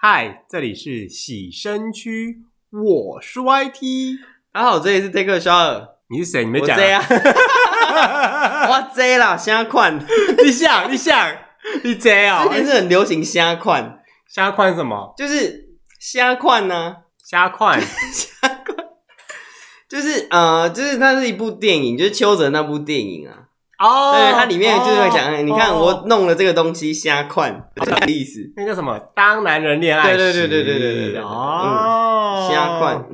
嗨，这里是洗身区，我是 YT。大家好，这里是 Take a Shower。你是谁？你没讲。我 Z 啊。我 J 啦，虾款。你想，你想，你 Z 啊？之前是很流行虾款。虾款什么？就是虾款呢？虾款，虾款。就是呃，就是它是一部电影，就是邱泽那部电影啊。哦。对，它里面就是会讲，你看我弄了这个东西，虾宽，什么意思？那叫什么？当男人恋爱时。对对对对对对对对。哦。虾宽。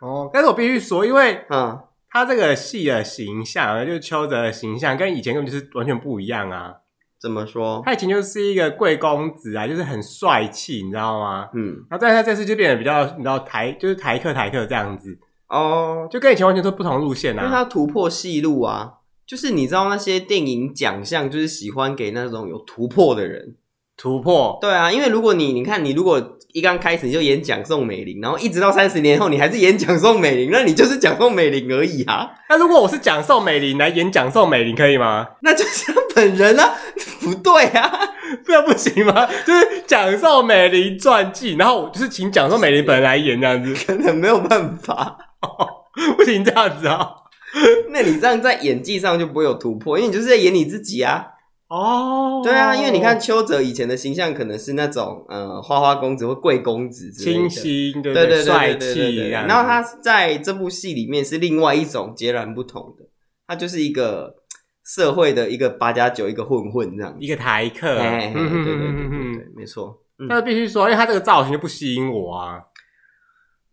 哦，但是我必须说，因为嗯，他这个戏的形象，就是邱泽的形象，跟以前根本就是完全不一样啊。怎么说？他以前就是一个贵公子啊，就是很帅气，你知道吗？嗯。然后但是他这次就变得比较，你知道台就是台客台客这样子。哦，就跟以前完全都不同路线啊！因为他突破戏路啊，就是你知道那些电影奖项，就是喜欢给那种有突破的人突破。对啊，因为如果你你看你如果一刚开始你就演蒋宋美龄，然后一直到三十年后你还是演蒋宋美龄，那你就是蒋宋美龄而已啊。那如果我是蒋宋美龄来演蒋宋美龄，可以吗？那就是他本人啊，不对啊，这样不行吗？就是蒋宋美龄传记，然后就是请蒋宋美龄本人来演这样子，可能没有办法。哦，不行这样子啊！那你这样在演技上就不会有突破，因为你就是在演你自己啊。哦，对啊，因为你看邱泽以前的形象可能是那种呃花花公子或贵公子之类的，清新，对对对，帅气。然后他在这部戏里面是另外一种截然不同的，他就是一个社会的一个八加九，一个混混这样，一个台客。对对对对对，没错。但是必须说，因为他这个造型就不吸引我啊。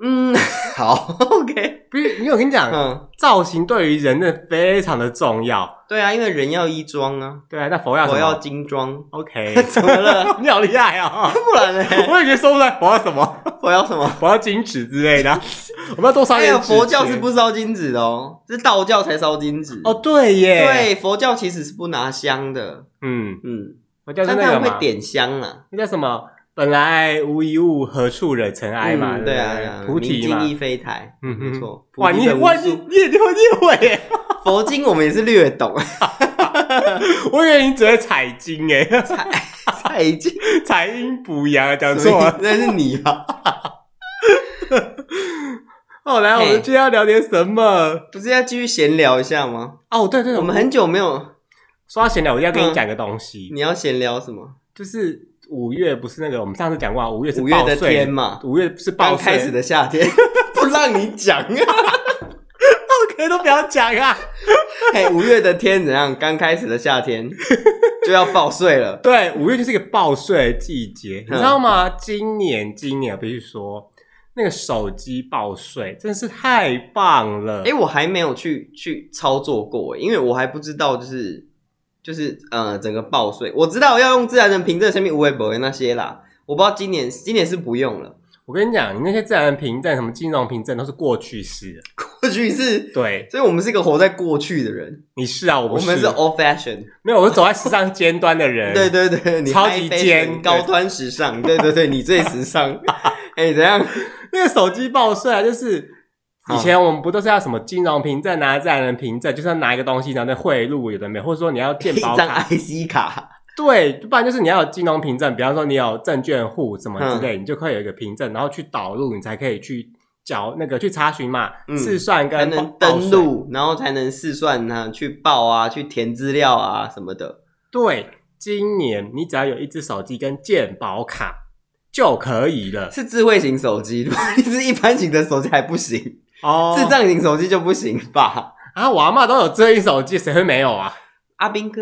嗯，好，OK。不是，因为我跟你讲，嗯，造型对于人的非常的重要。对啊，因为人要衣装啊。对啊，那佛要什么？佛要金装。OK，怎么了？你好厉害啊！不然呢？我也觉得说不出来佛要什么，佛要什么？佛要金纸之类的。我们要多烧点纸。佛教是不烧金纸的哦，是道教才烧金纸。哦，对耶。对，佛教其实是不拿香的。嗯嗯，佛教是那个会点香啊，那叫什么？本来无一物，何处惹尘埃嘛？对啊，菩提嘛，明镜亦非台。嗯，没错。哇，你哇，你你也会念会？佛经我们也是略懂。我以为你只会采经诶，采采经，采阴补阳，讲错了，那是你吧？哦，来，我们今天要聊点什么？不是要继续闲聊一下吗？哦，对对，我们很久没有说到闲聊，我要跟你讲个东西。你要闲聊什么？就是。五月不是那个，我们上次讲过，五月是五月的天嘛？五月是刚开始的夏天，不让你讲啊！OK，都不要讲啊！嘿，五月的天怎样？刚开始的夏天 就要报税了。对，五月就是一个报税的季节，你知道吗？今年，今年我必须说，那个手机报税真是太棒了。诶，我还没有去去操作过，因为我还不知道，就是。就是呃，整个报税，我知道要用自然人凭证，前面无为不为那些啦。我不知道今年今年是不用了。我跟你讲，你那些自然人凭证、什么金融凭证都是过去式。过去式，对，所以我们是一个活在过去的人。你是啊，我不是。我们是 old fashion，没有，我是走在时尚尖端的人。对对对，你 超级尖，高端时尚。对对对，你最时尚。哎，怎样？那个手机报税啊，就是。以前我们不都是要什么金融凭证啊、自然人凭证，就是要拿一个东西，然后贿赂有的没，或者说你要健保卡、一张 IC 卡，对，不然就是你要有金融凭证，比方说你有证券户什么之类，嗯、你就可以有一个凭证，然后去导入，你才可以去缴那个去查询嘛，试、嗯、算跟才能登录，然后才能试算啊，去报啊，去填资料啊什么的。对，今年你只要有一只手机跟健保卡就可以了，是智慧型手机，如果你是一般型的手机还不行。哦，智障型手机就不行吧？啊，我阿妈都有智能手机，谁会没有啊？阿兵哥，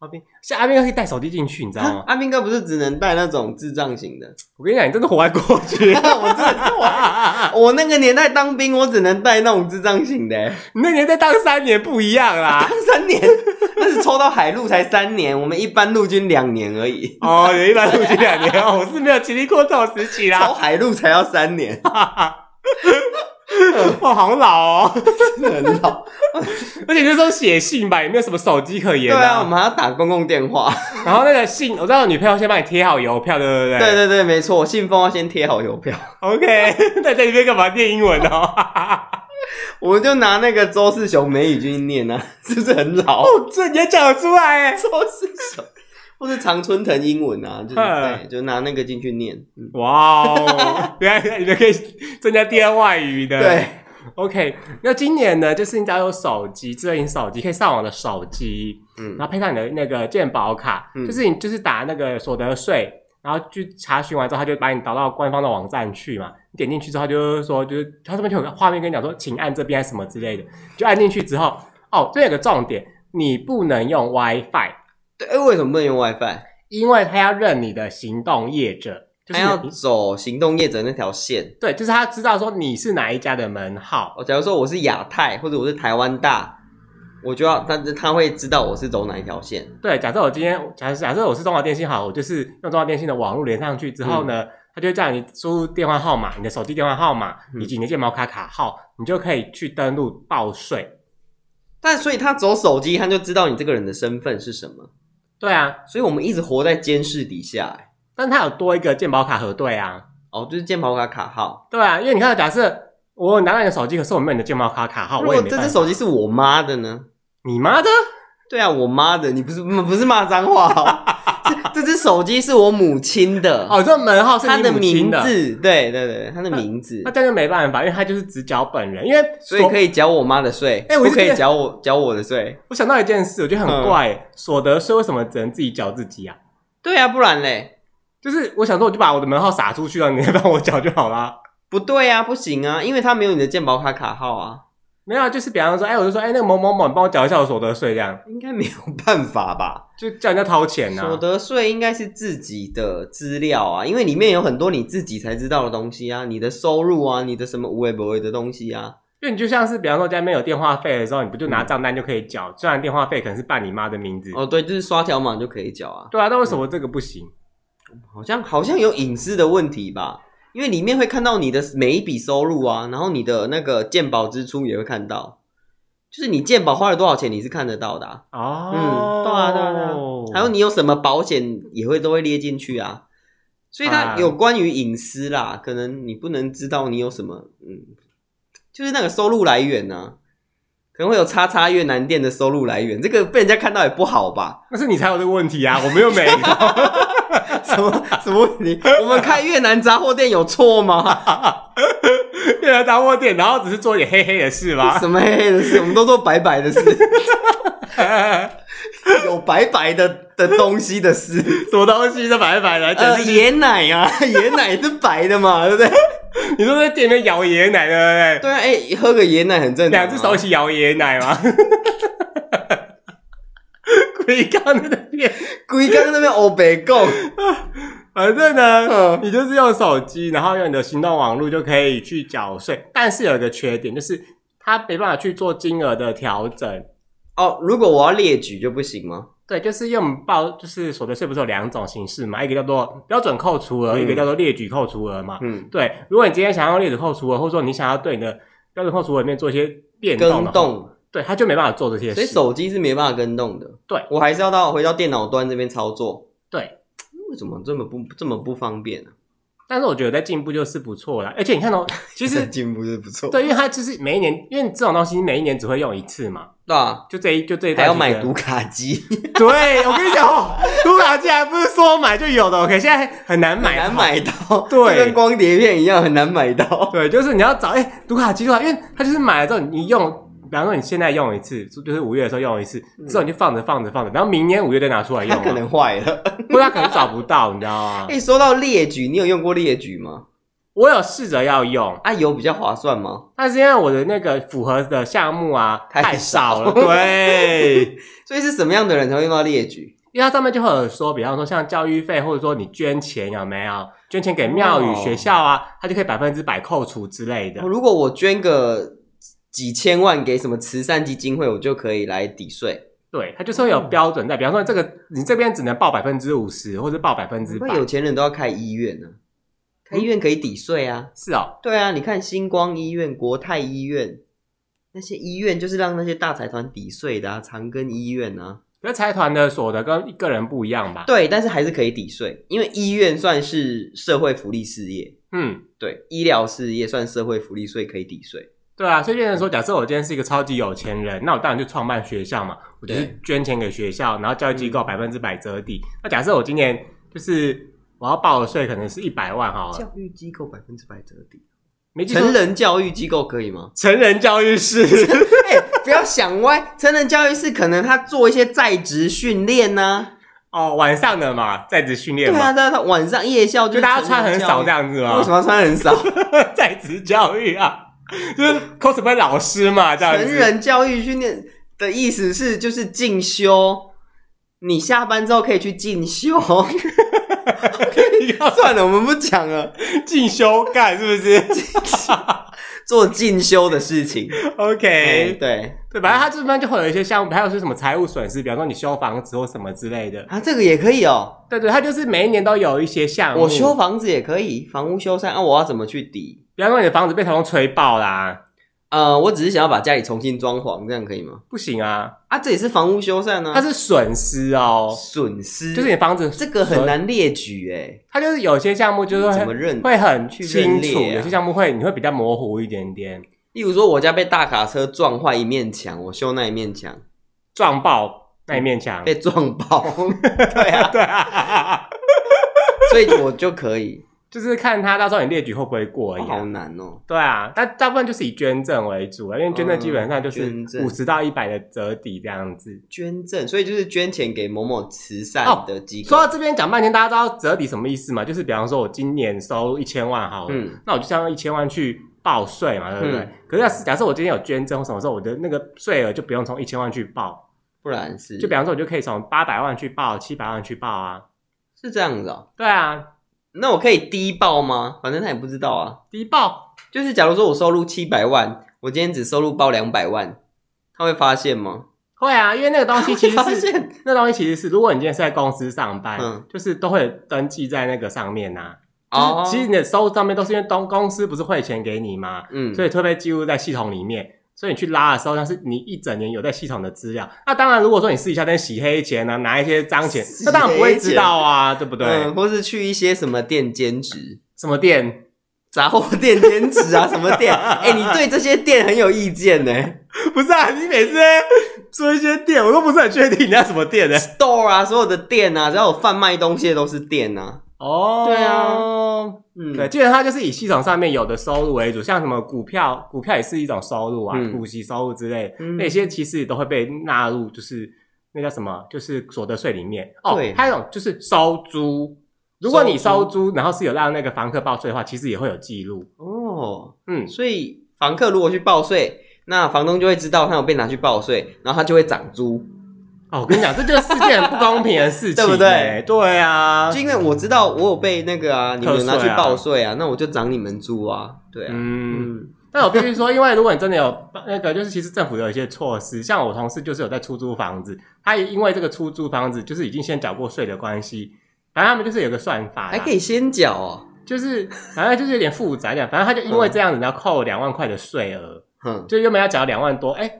阿兵，像阿兵哥可以带手机进去，你知道吗？阿兵哥不是只能带那种智障型的。我跟你讲，你真的活在过去。我真的我，我那个年代当兵，我只能带那种智障型的。你那年代当三年不一样啦，当三年那是抽到海陆才三年，我们一般陆军两年而已。哦，有一般陆军两年哦，我是没有经历过这种时期啦。抽海陆才要三年。哇，好老哦，真的很老，而且那时候写信吧，也没有什么手机可言。对啊，我们还要打公共电话，然后那个信，我知道女朋友先帮你贴好邮票，对不对？对对对，没错，信封要先贴好邮票。OK，那 在里面干嘛念英文哦？我们就拿那个周世雄梅雨君念啊，是不是很老？哦，这你也讲得出来？周世雄，或是常春藤英文啊，就是对，就拿那个进去念。哇哦，原来你们可以增加第二外语的。对，OK。那今年呢，就是你只要有手机，智能型手机可以上网的手机，嗯，然后配上你的那个健保卡，嗯，就是你就是打那个所得税，然后去查询完之后，他就把你导到官方的网站去嘛。你点进去之后，就是说，就是他这边就有个画面跟你讲说，请按这边什么之类的，就按进去之后，哦，这有个重点，你不能用 WiFi。对，哎，为什么不能用 WiFi？因为他要认你的行动业者，就是他要走行动业者那条线。对，就是他知道说你是哪一家的门号。哦，假如说我是亚太，或者我是台湾大，我就要，但是他会知道我是走哪一条线。对，假设我今天，假设假设我是中华电信好，我就是用中华电信的网络连上去之后呢，嗯、他就会叫你输入电话号码、你的手机电话号码以及你的健保卡卡号，嗯、你就可以去登录报税。但所以他走手机，他就知道你这个人的身份是什么。对啊，所以我们一直活在监视底下，欸，但他有多一个鉴保卡核对啊，哦，就是鉴保卡卡号。对啊，因为你看，假设我拿到你的手机，可是我没有你的鉴保卡卡号，如果这只手机是我妈的呢？你妈的？对啊，我妈的，你不是不是骂脏话。这只手机是我母亲的哦，这门号是你母亲的，的名字，对对对，他的名字，那这样就没办法，因为他就是只缴本人，因为所以可以缴我妈的税，哎、欸，我不可以缴我缴我的税。我想到一件事，我觉得很怪，嗯、所得税为什么只能自己缴自己啊？对啊，不然嘞，就是我想说，我就把我的门号撒出去了，你来帮我缴就好啦。不对啊，不行啊，因为他没有你的健保卡卡号啊。没有，啊就是比方说，哎，我就说，哎，那个某某某，你帮我缴一下我所得税，这样应该没有办法吧？就叫人家掏钱呐。所得税应该是自己的资料啊，因为里面有很多你自己才知道的东西啊，你的收入啊，你的什么无为不为的东西啊。因为你就像是，比方说家里面有电话费的时候，你不就拿账单就可以缴？嗯、虽然电话费可能是办你妈的名字。哦，对，就是刷条码就可以缴啊。对啊，那为什么这个不行？嗯、好像好像有隐私的问题吧？因为里面会看到你的每一笔收入啊，然后你的那个健保支出也会看到。就是你健保花了多少钱，你是看得到的啊。哦，嗯，对啊，对啊，对啊。还有你有什么保险，也会都会列进去啊。所以它有关于隐私啦，可能你不能知道你有什么，嗯，就是那个收入来源呢，啊，可能会有叉叉越南店的收入来源，这个被人家看到也不好吧？那是你才有这个问题啊，我们又没有。什么什么问题？我们开越南杂货店有错吗？越南杂货店，然后只是做点黑黑的事吗？什么黑黑的事？我们都做白白的事，有白白的的东西的事，什么东西是白白的？呃，椰奶啊，椰奶是白的嘛，对不对？你说在店里面摇椰奶，对不对？对啊，哎、欸，喝个椰奶很正常，两只手一起摇椰奶吗？龟缸那边，龟缸那边欧北贡。反正呢，嗯、你就是用手机，然后用你的行动网络就可以去缴税。但是有一个缺点，就是它没办法去做金额的调整。哦，如果我要列举就不行吗？对，就是用报，就是所得税不是有两种形式嘛？一个叫做标准扣除额，嗯、一个叫做列举扣除额嘛。嗯，对。如果你今天想要用列举扣除额，或者说你想要对你的标准扣除额里面做一些变动的话，动对，他就没办法做这些事。所以手机是没办法跟动的。对，我还是要到回到电脑端这边操作。对。为什么这么不这么不方便呢？但是我觉得在进步就是不错啦，而且你看到 其实进步是不错，对，因为它就是每一年，因为这种东西每一年只会用一次嘛，对啊，就这一就这一代还要买读卡机，对，我跟你讲哦，读卡机还不是说买就有的，OK，现在很难买，难买到，对，跟光碟片一样很难买到，对，就是你要找哎读卡机的话，因为它就是买了之后你用。比方说你现在用一次，就是五月的时候用一次，之后你就放着放着放着，然后明年五月再拿出来用，它可能坏了，或者它可能找不到，你知道吗？哎，说到列举，你有用过列举吗？我有试着要用，啊，有比较划算吗？但是因为我的那个符合的项目啊太少了，对，所以是什么样的人才会用到列举？因为它上面就会有说，比方说像教育费，或者说你捐钱有没有？捐钱给庙宇、学校啊，它就可以百分之百扣除之类的。如果我捐个。几千万给什么慈善基金会，我就可以来抵税。对，它就是会有标准在，比方说这个你这边只能报百分之五十，或者报百分之百。有钱人都要开医院呢、啊，开医院可以抵税啊。是哦，对啊，你看星光医院、国泰医院那些医院，就是让那些大财团抵税的啊。长庚医院啊，那财团的所得跟个人不一样吧？对，但是还是可以抵税，因为医院算是社会福利事业。嗯，对，医疗事业算社会福利，所以可以抵税。对啊，所以变成说，假设我今天是一个超级有钱人，那我当然就创办学校嘛，我就是捐钱给学校，然后教育机构百分之百折抵。嗯、那假设我今年就是我要报的税可能是一百万哈，教育机构百分之百折抵，没成人教育机构可以吗？成人教育是，不要想歪，成人教育是可能他做一些在职训练呢。哦，晚上的嘛，在职训练嘛。对啊，他他，晚上夜校就，就大家穿很少这样子吗？为什么穿很少？在职教育啊，就是 cosplay 老师嘛，这样子。成人教育训练的意思是就是进修，你下班之后可以去进修。算了，我们不讲了，进修干是不是？做进修的事情，OK，嗯、对对，反正他这边就会有一些项目，还有是什么财务损失，比方说你修房子或什么之类的啊，这个也可以哦。对对，他就是每一年都有一些项目。我修房子也可以，房屋修缮啊，我要怎么去抵？比方说你的房子被台风吹爆啦。呃，我只是想要把家里重新装潢，这样可以吗？不行啊！啊，这也是房屋修缮呢。它是损失哦，损失就是你房子这个很难列举诶。它就是有些项目就是会怎么认会很清楚，啊、有些项目会你会比较模糊一点点。例如说，我家被大卡车撞坏一面墙，我修那一面墙，撞爆那一面墙，被撞爆。对啊，对啊，所以我就可以。就是看他到时候你列举会不会过而已。好难哦。对啊，但大部分就是以捐赠为主啊，因为捐赠基本上就是五十到一百的折抵这样子。捐赠，所以就是捐钱给某某慈善的机构。说到这边讲半天，大家知道折抵什么意思吗？就是比方说我今年收入一千万好了，嗯，那我就相当于一千万去报税嘛，对不对？可是假假设我今天有捐赠或什么时候，我的那个税额就不用从一千万去报，不然是就比方说我就可以从八百万去报，七百万去报啊，是这样子哦。对啊。那我可以低报吗？反正他也不知道啊。低报就是，假如说我收入七百万，我今天只收入报两百万，他会发现吗？会啊，因为那个东西其实是 那东西其实是，如果你今天是在公司上班，嗯，就是都会登记在那个上面呐、啊。哦，其实你的收入上面都是因为东公司不是汇钱给你吗？嗯，所以特别记录在系统里面。所以你去拉的时候，那是你一整年有在系统的资料。那当然，如果说你试一下在洗黑钱、啊，拿一些脏钱，那当然不会知道啊，对不对？嗯，或是去一些什么店兼职，什么店？杂货店兼职啊，什么店？哎、欸，你对这些店很有意见呢？不是啊，你每次说一些店，我都不是很确定你要什么店呢？Store 啊，所有的店啊，只要有贩卖东西的都是店啊。哦，对啊，嗯，对，基本上就是以系统上面有的收入为主，像什么股票，股票也是一种收入啊，股、嗯、息收入之类，嗯、那些其实也都会被纳入，就是那叫什么，就是所得税里面。哦，对。还有一种就是收租，如果你收租，然后是有让那个房客报税的话，其实也会有记录。哦，嗯，所以房客如果去报税，那房东就会知道他有被拿去报税，然后他就会涨租。哦，我跟你讲，这就是世界很不公平的事情，对不对？对啊，就因为我知道我有被那个啊，你们拿去报税啊，那我就涨你们租啊，对啊。嗯，但我必须说，因为如果你真的有那个，就是其实政府有一些措施，像我同事就是有在出租房子，他也因为这个出租房子就是已经先缴过税的关系，反正他们就是有个算法，还可以先缴哦，就是反正就是有点复杂点，反正他就因为这样子，要扣两万块的税额，嗯，就原本要缴两万多，哎，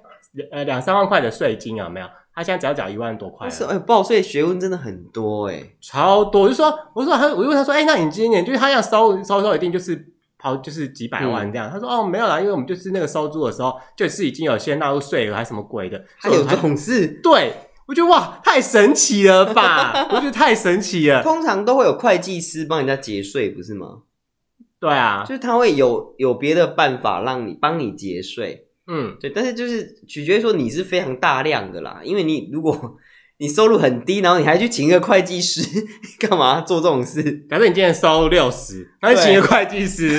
呃，两三万块的税金有没有？他现在只要缴一万多块，是哎，报税学问真的很多哎，超多。我就说，我说他，我就问他说，哎、欸，那你今年就是他要收收收，一定就是跑就是几百万这样。嗯、他说，哦，没有啦，因为我们就是那个收租的时候，就是已经有先纳入税额还是什么鬼的，还有这种事。对，我觉得哇，太神奇了吧！我觉得太神奇了。通常都会有会计师帮人家节税，不是吗？对啊，就是他会有有别的办法让你帮你节税。嗯，对，但是就是取决于说你是非常大量的啦，因为你如果 你收入很低，然后你还去请一个会计师，干嘛做这种事？假设你今天收入六十，然后 请一个会计师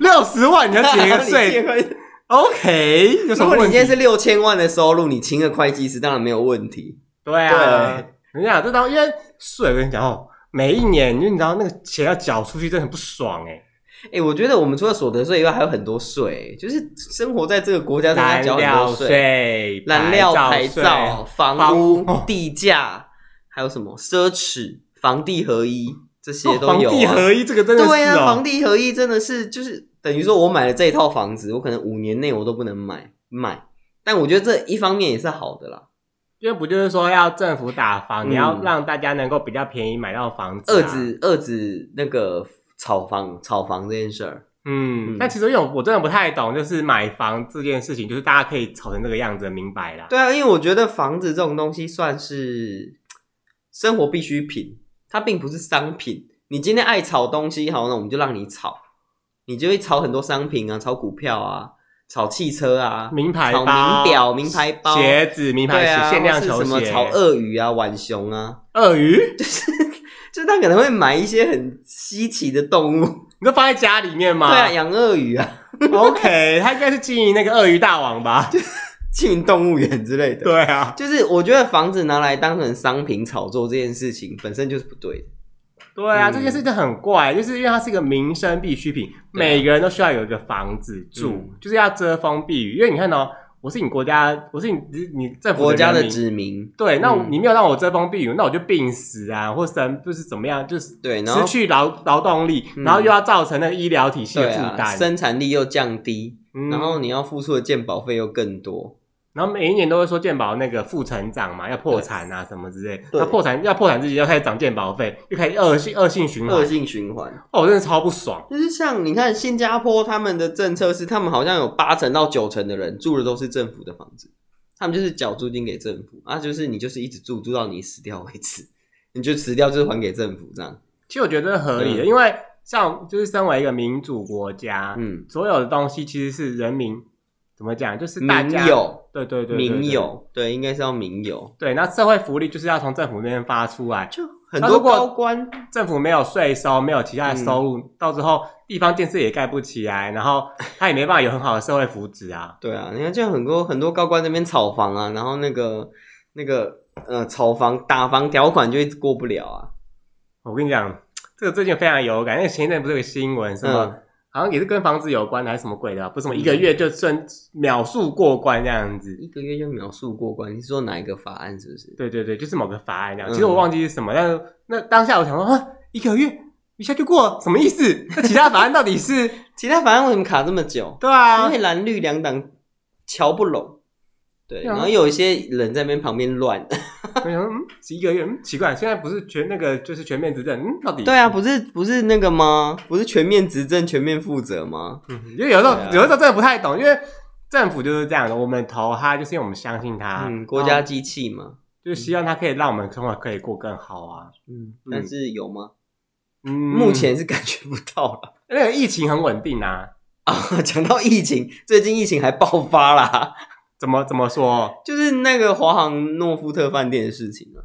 六十万，你要请一个税？OK，如果你今天是六千万的收入，你请个会计师当然没有问题。对啊，你讲这当因为税，我跟你讲哦，每一年因为你知道那个钱要缴出去，真的很不爽诶哎、欸，我觉得我们除了所得税以外，还有很多税，就是生活在这个国家，大家交很多税，燃料、牌照、房屋、房地价，还有什么奢侈、房地合一，这些都有、啊。房地合一这个真的是、哦、对啊，房地合一真的是就是等于说我买了这一套房子，我可能五年内我都不能买卖，但我觉得这一方面也是好的啦，因为不就是说要政府打房，嗯、你要让大家能够比较便宜买到房子、啊，遏制遏制那个。炒房炒房这件事儿，嗯，嗯但其实因为我真的不太懂，就是买房这件事情，就是大家可以炒成这个样子，明白啦。对啊，因为我觉得房子这种东西算是生活必需品，它并不是商品。你今天爱炒东西，好，那我们就让你炒，你就会炒很多商品啊，炒股票啊。炒汽车啊，名牌包、名表、名牌包、鞋子、名牌鞋、啊、限量球鞋，什么炒鳄鱼啊、浣熊啊，鳄鱼就是，就是他可能会买一些很稀奇的动物，你都放在家里面吗？对啊，养鳄鱼啊。OK，他应该是经营那个鳄鱼大王吧，经营动物园之类的。对啊，就是我觉得房子拿来当成商品炒作这件事情本身就是不对的。对啊，嗯、这件事就很怪，就是因为它是一个民生必需品，啊、每个人都需要有一个房子住，嗯、就是要遮风避雨。因为你看哦，我是你国家，我是你你政府的国家的子民，对，那你没有让我遮风避雨，嗯、那我就病死啊，或生就是怎么样，就是对，失去劳劳动力，然后又要造成那个医疗体系的负担、啊，生产力又降低，嗯、然后你要付出的健保费又更多。然后每一年都会说健保那个副成长嘛，要破产啊什么之类。那破产要破产之前要开始涨健保费，又开始恶性恶性循环。恶性循环，哦，我真的超不爽。就是像你看新加坡他们的政策是，他们好像有八成到九成的人住的都是政府的房子，他们就是缴租金给政府啊，就是你就是一直住住到你死掉为止，你就死掉就是还给政府这样。其实我觉得合理的，嗯、因为像就是身为一个民主国家，嗯，所有的东西其实是人民。怎么讲？就是大家民有，对对对，民有，对，应该是要民有。对，那社会福利就是要从政府那边发出来。就很多高官，政府没有税收，没有其他的收入，嗯、到时候地方建设也盖不起来，然后他也没办法有很好的社会福祉啊。对啊，你看，就很多很多高官那边炒房啊，然后那个那个呃，炒房打房条款就一直过不了啊。我跟你讲，这个最近非常有感，因为前一阵不是有个新闻，什么？嗯好像也是跟房子有关的，还是什么鬼的啊？不是什么一个月就算秒速过关这样子，一个月就秒速过关？你是说哪一个法案？是不是？对对对，就是某个法案这样。其实我忘记是什么，但是那当下我想说啊，一个月一下就过，什么意思？那其他法案到底是？其他法案为什么卡这么久？对啊，因为蓝绿两党瞧不拢。对，然后有一些人在那边旁边乱，嗯，一个月，嗯，奇怪，现在不是全那个就是全面执政，嗯，到底？对啊，不是不是那个吗？不是全面执政、全面负责吗？嗯，因为有时候、啊、有的时候真的不太懂，因为政府就是这样的，我们投他就是因为我们相信他，嗯，国家机器嘛，就是希望他可以让我们生活可以过更好啊，嗯，但是有吗？嗯，目前是感觉不到了，那个疫情很稳定啊，啊，讲到疫情，最近疫情还爆发啦。怎么怎么说？就是那个华航诺富特饭店的事情啊。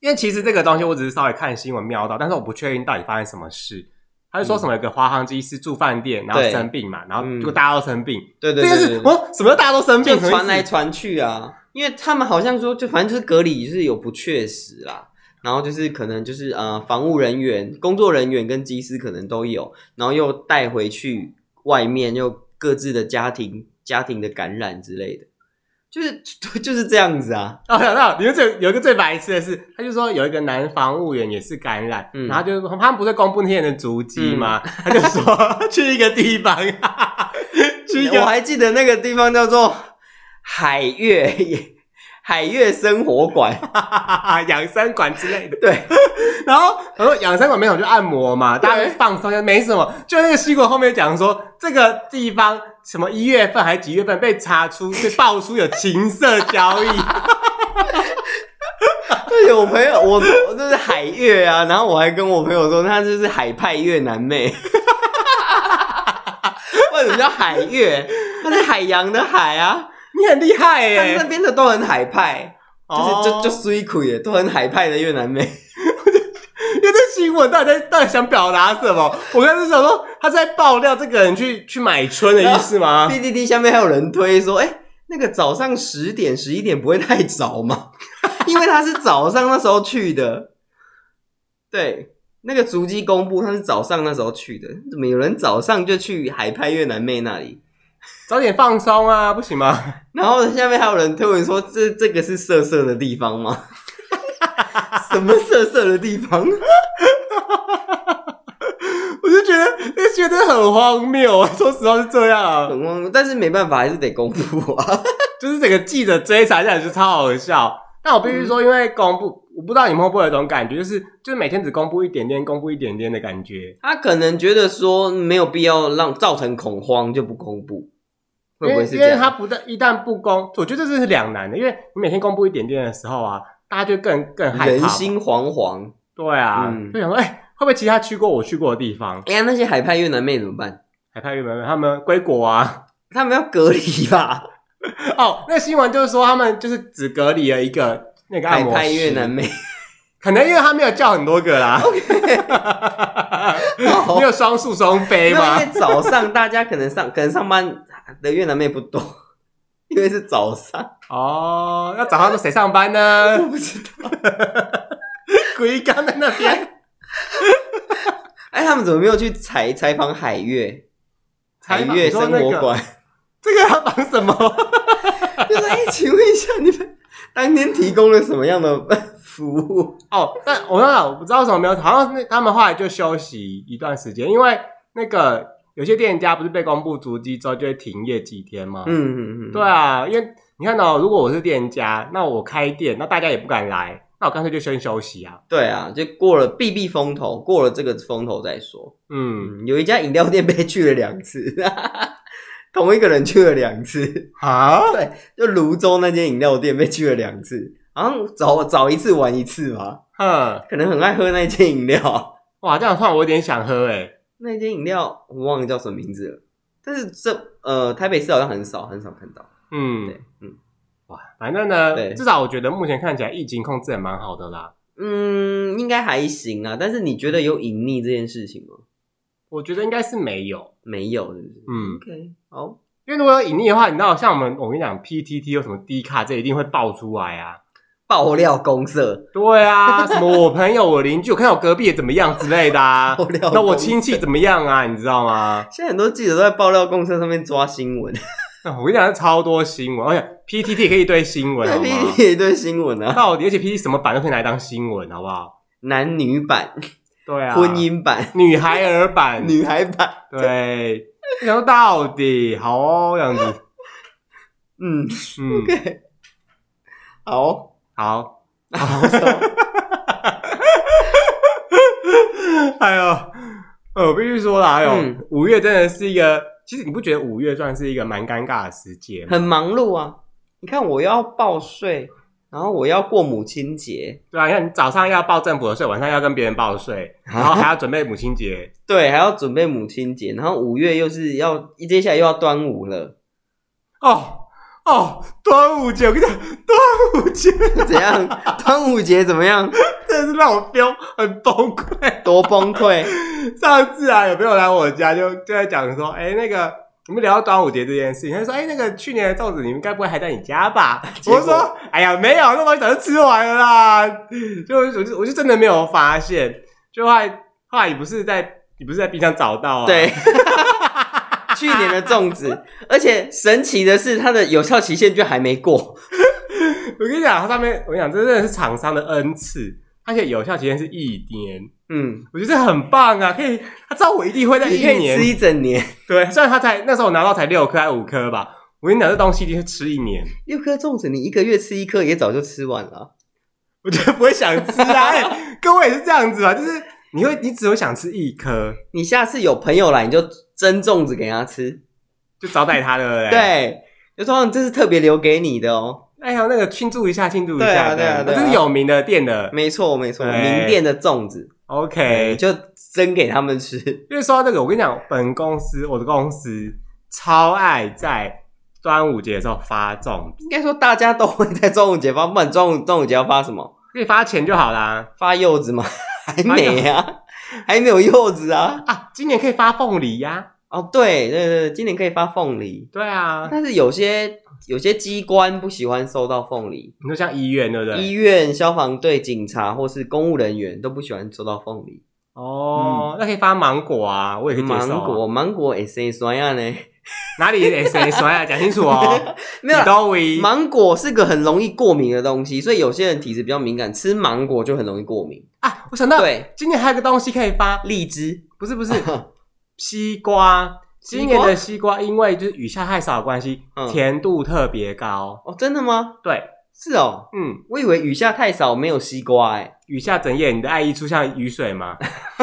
因为其实这个东西我只是稍微看新闻瞄到，但是我不确定到底发生什么事。他就说什么有个华航机师住饭店，然后生病嘛，然后结果大家都生病。对对对，这件事哦，什么叫大家都生病？传来传去啊，因为他们好像说，就反正就是隔离就是有不确实啦，然后就是可能就是呃，防务人员、工作人员跟机师可能都有，然后又带回去外面又各自的家庭家庭的感染之类的。就是 就是这样子啊！哦，想到有最有一个最白痴的是，他就说有一个男防务员也是感染，嗯、然后就他们不是公布那些人的足迹吗？嗯、他就说去一个地方，去一个我还记得那个地方叫做海月海月生活馆、养生馆之类的。对，然后他说养生馆没有就按摩嘛，大家放松，没什么。就那个新闻后面讲说这个地方。什么一月份还是几月份被查出被爆出有情色交易？对，有朋友，我我这是海月啊，然后我还跟我朋友说，他就是海派越南妹。为什么叫海月？他是海洋的海啊，你很厉害耶！那边的都很海派，就是就就水亏耶，都很海派的越南妹。因为这新闻到底在到底想表达什么？我刚才是想说他在爆料这个人去去买春的意思吗 pdd 下面还有人推说，哎、欸，那个早上十点十一点不会太早吗？因为他是早上那时候去的。对，那个足迹公布他是早上那时候去的，怎么有人早上就去海派越南妹那里？早点放松啊，不行吗？然后下面还有人推文说，这这个是色色的地方吗？什么色色的地方？我就觉得，就觉得很荒谬。说实话是这样啊，很荒谬。但是没办法，还是得公布啊。就是整个记者追查下来就超好笑。但我必须说，因为公布，我不知道你们会不会有一种感觉，就是就是每天只公布一点点，公布一点点的感觉。他可能觉得说没有必要让造成恐慌，就不公布。会不会是这样？因为他不但一旦不公，我觉得这是两难的，因为你每天公布一点点的时候啊，大家就更更害怕，人心惶惶。对啊，嗯、就想说，哎、欸，会不会其他去过我去过的地方？哎呀，那些海派越南妹怎么办？海派越南妹他们归国啊，他们要隔离吧？哦，那新闻就是说他们就是只隔离了一个那个海派越南妹，可能因为他没有叫很多个啦，没有双宿双飞吗？因为早上大家可能上可能上班的越南妹不多，因为是早上哦。那早上是谁上班呢？我不知道。鬼刚在那边，哎，他们怎么没有去采采访海月？海月生活馆，这个要绑什么？就是哎，请问一下，你们 当天提供了什么样的服务？哦，但我刚刚我不知道为什么没有，好像那他们后来就休息一段时间，因为那个有些店家不是被公布足迹之后就会停业几天吗？嗯嗯嗯，对啊，因为你看到、哦，如果我是店家，那我开店，那大家也不敢来。那我干脆就先休息啊！对啊，就过了避避风头，过了这个风头再说。嗯，嗯，有一家饮料店被去了两次，同一个人去了两次啊？对，就泸州那间饮料店被去了两次，好像早早一次晚一次嘛。嗯，可能很爱喝那间饮料。哇，这样算我有点想喝诶。那间饮料我忘了叫什么名字了，但是这呃台北市好像很少很少看到。嗯，对，嗯。哇，反正呢，对至少我觉得目前看起来疫情控制也蛮好的啦。嗯，应该还行啊。但是你觉得有隐匿这件事情吗？我觉得应该是没有，没有，是不是？嗯，OK，好。因为如果有隐匿的话，你知道，像我们，我跟你讲，PTT 有什么低卡，这一定会爆出来啊，爆料公社。对啊，什么我朋友、我邻居，我看到我隔壁也怎么样之类的啊。爆料，那我亲戚怎么样啊？你知道吗？现在很多记者都在爆料公社上面抓新闻。我跟你讲，超多新闻，而且 PTT 也可以一堆新闻，PTT 一堆新闻啊！到底，而且 PTT 什么版都可以拿来当新闻，好不好？男女版，对啊，婚姻版，女孩儿版，女孩版，对。然后到底好哦，这样子，嗯嗯，OK，好，好，好，哎呦，我必须说啦，哎呦，五月真的是一个。其实你不觉得五月算是一个蛮尴尬的时节吗？很忙碌啊！你看，我要报税，然后我要过母亲节，对啊，你看你早上要报政府的税，晚上要跟别人报税，然后还要准备母亲节，对，还要准备母亲节，然后五月又是要接下来又要端午了，哦哦，端午节，我跟你讲，端午节怎样？端午节怎么样？真的是让我 feel 很崩溃，多崩溃！上次啊，有朋友来我家就就在讲说，哎、欸，那个我们聊到端午节这件事情，他说，哎、欸，那个去年的粽子你们该不会还在你家吧？果我说，哎呀，没有，那东西早就吃完了啦。就我就我就真的没有发现，就后来后来你不是在你不是在冰箱找到啊？对。去年的粽子，而且神奇的是，它的有效期限就还没过。我跟你讲，它上面我跟你讲，这真的是厂商的恩赐，而且有效期限是一年。嗯，我觉得这很棒啊，可以，他知道我一定会在一年吃一整年。对，虽然他才那时候我拿到才六颗还是五颗吧，我跟你讲，这东西一定是吃一年。六颗粽子，你一个月吃一颗也早就吃完了。我觉得不会想吃啊，欸、各位也是这样子吧？就是你会，你只会想吃一颗。你下次有朋友来，你就。蒸粽子给他吃，就招待他的，对，就说这是特别留给你的哦。哎呀，那个庆祝一下，庆祝一下，对啊，对啊，这是有名的店的，没错，没错，名店的粽子，OK，就蒸给他们吃。因为说到这个，我跟你讲，本公司我的公司超爱在端午节的时候发粽子，应该说大家都会在端午节发，不管端午端午节要发什么？可以发钱就好啦，发柚子吗？还没啊。还没有柚子啊啊！今年可以发凤梨呀！哦，对对对，今年可以发凤梨。对啊，但是有些有些机关不喜欢收到凤梨，你说像医院对不对？医院、消防队、警察或是公务人员都不喜欢收到凤梨。哦，那可以发芒果啊，我也可以接受。芒果，芒果也生酸呀呢？哪里会生酸呀？讲清楚哦。没有，芒果是个很容易过敏的东西，所以有些人体质比较敏感，吃芒果就很容易过敏。啊，我想到，对，今年还有个东西可以发，荔枝，不是不是，西瓜。今年的西瓜因为就是雨下太少的关系，甜度特别高。哦，真的吗？对，是哦，嗯，我以为雨下太少没有西瓜哎、欸。雨下整夜，你的爱意出像雨水吗？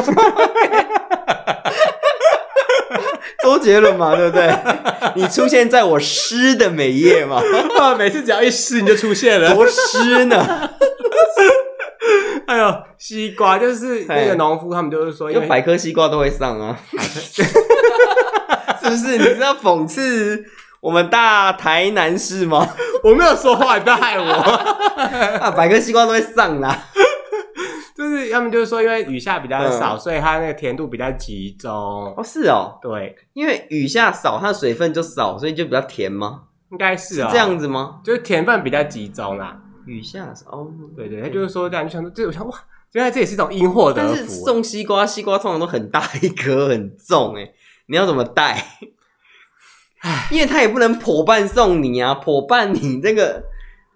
周杰伦嘛，对不对？你出现在我湿的每页嘛，每次只要一湿你就出现了，多湿呢？哎呦，西瓜就是那个农夫，他们就是说，因为百颗西瓜都会上啊，是不是？你知道讽刺我们大台南市吗？我没有说话，你不要害我啊！百颗西瓜都会上啦。就是他们就是说，因为雨下比较少，嗯、所以它那个甜度比较集中。哦，是哦，对，因为雨下少，它的水分就少，所以就比较甜吗？应该是啊、哦，这样子吗？就是甜分比较集中啦。雨下少，哦，对对，他就是说这样，就想说，这我想哇，原来这也是一种因祸得福。但是送西瓜，西瓜通常都很大一颗，很重，诶你要怎么带？唉，因为他也不能破半送你啊，破半你这个。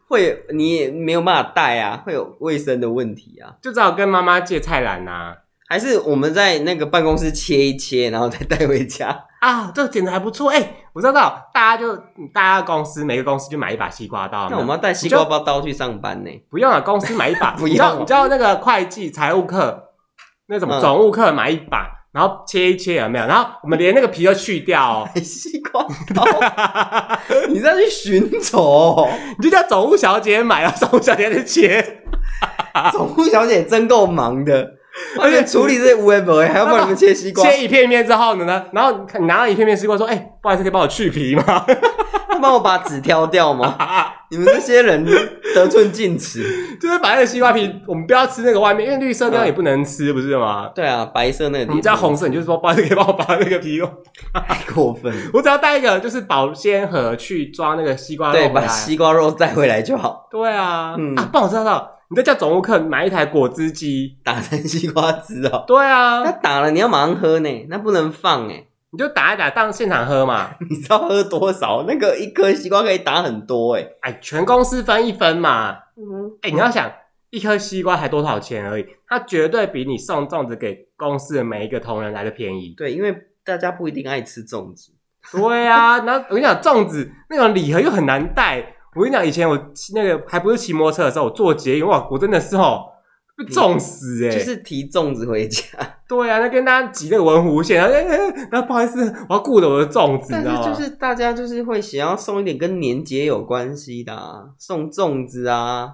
会，你也没有办法带啊，会有卫生的问题啊，就只好跟妈妈借菜篮呐、啊，还是我们在那个办公室切一切，然后再带回家啊？这个简直还不错哎、欸！我知道，大家就大家公司每个公司就买一把西瓜刀，那我们要带西瓜包刀去上班呢？不用啊，公司买一把，不要，你知道那个会计财务课那什么总务课买一把。嗯然后切一切有没有？然后我们连那个皮都去掉哦。西瓜刀，你在去寻仇？你就叫总务小姐买啊，总务小姐在切。总务小姐真够忙的，而且处理这些 web 还要帮你们切西瓜。切一片一片之后呢，然后你拿到一片片西瓜说：“哎、欸，不好意思，可以帮我去皮吗？” 帮我把籽挑掉吗？你们这些人得寸进尺，就是把那个西瓜皮，我们不要吃那个外面，因为绿色那样也不能吃，不是吗？对啊，白色那个，你知道红色，你就是说，不好意思，可以帮我把那个皮，太过分。我只要带一个就是保鲜盒去装那个西瓜肉，对，把西瓜肉带回来就好。对啊，嗯啊，帮我知道，你再叫总务课买一台果汁机，打成西瓜汁哦。对啊，那打了你要马上喝呢，那不能放哎。你就打一打，当现场喝嘛。你知道喝多少？那个一颗西瓜可以打很多诶哎，全公司分一分嘛。嗯，哎，你要想一颗西瓜才多少钱而已，它绝对比你送粽子给公司的每一个同仁来的便宜。对，因为大家不一定爱吃粽子。对啊，然后我跟你讲，粽子那种礼盒又很难带。我跟你讲，以前我那个还不是骑摩托车的时候，我坐捷运，哇，我真的是哦。被重死哎、欸、就是提粽子回家。对啊，那跟大家挤那个文湖线，然后，欸欸、然后不好意思，我要顾着我的粽子，但是就是大家就是会想要送一点跟年节有关系的，啊，送粽子啊，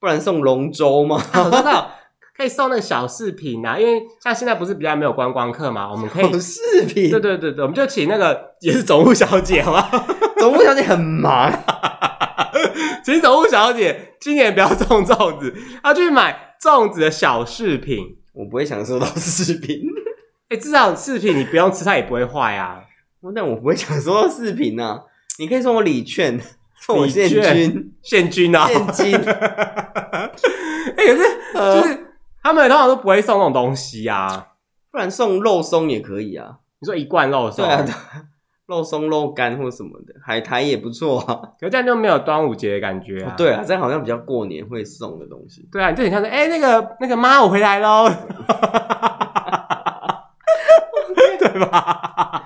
不然送龙舟吗？啊？我知道，可以送那个小饰品啊，因为像现在不是比较没有观光客嘛，我们可以小饰品。对对对对，我们就请那个也是总务小姐好吗？总务小姐很忙，请总务小姐今年不要送粽子，要去买。粽子的小饰品，我不会享受到饰品。哎、欸，至少饰品你不用吃，它也不会坏啊。但我不会享受到饰品啊。你可以送我礼券，送我现金，现金啊，现金。可是就是他们通常都不会送那种东西啊，不然送肉松也可以啊。你说一罐肉松？对啊。肉松、肉干或什么的，海苔也不错啊。可是这样就没有端午节的感觉啊。哦、对啊，这样好像比较过年会送的东西。对啊，就很像是，哎、欸，那个那个妈，我回来喽，对吧？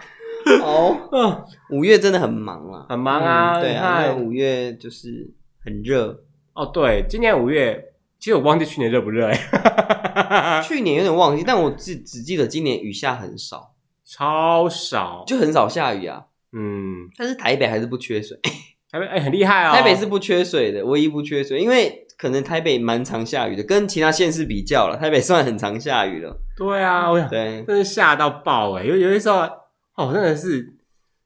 好，嗯，五月真的很忙啊，很忙啊。嗯、对啊，五月就是很热。哦，对，今年五月，其实我忘记去年热不热哎。去年有点忘记，但我只只记得今年雨下很少。超少，就很少下雨啊。嗯，但是台北还是不缺水。台北哎、欸，很厉害哦。台北是不缺水的，唯一不缺水，因为可能台北蛮常下雨的，跟其他县市比较了，台北算很常下雨了。对啊，我想，对，真是下到爆哎！有有些时候，哦，真的是，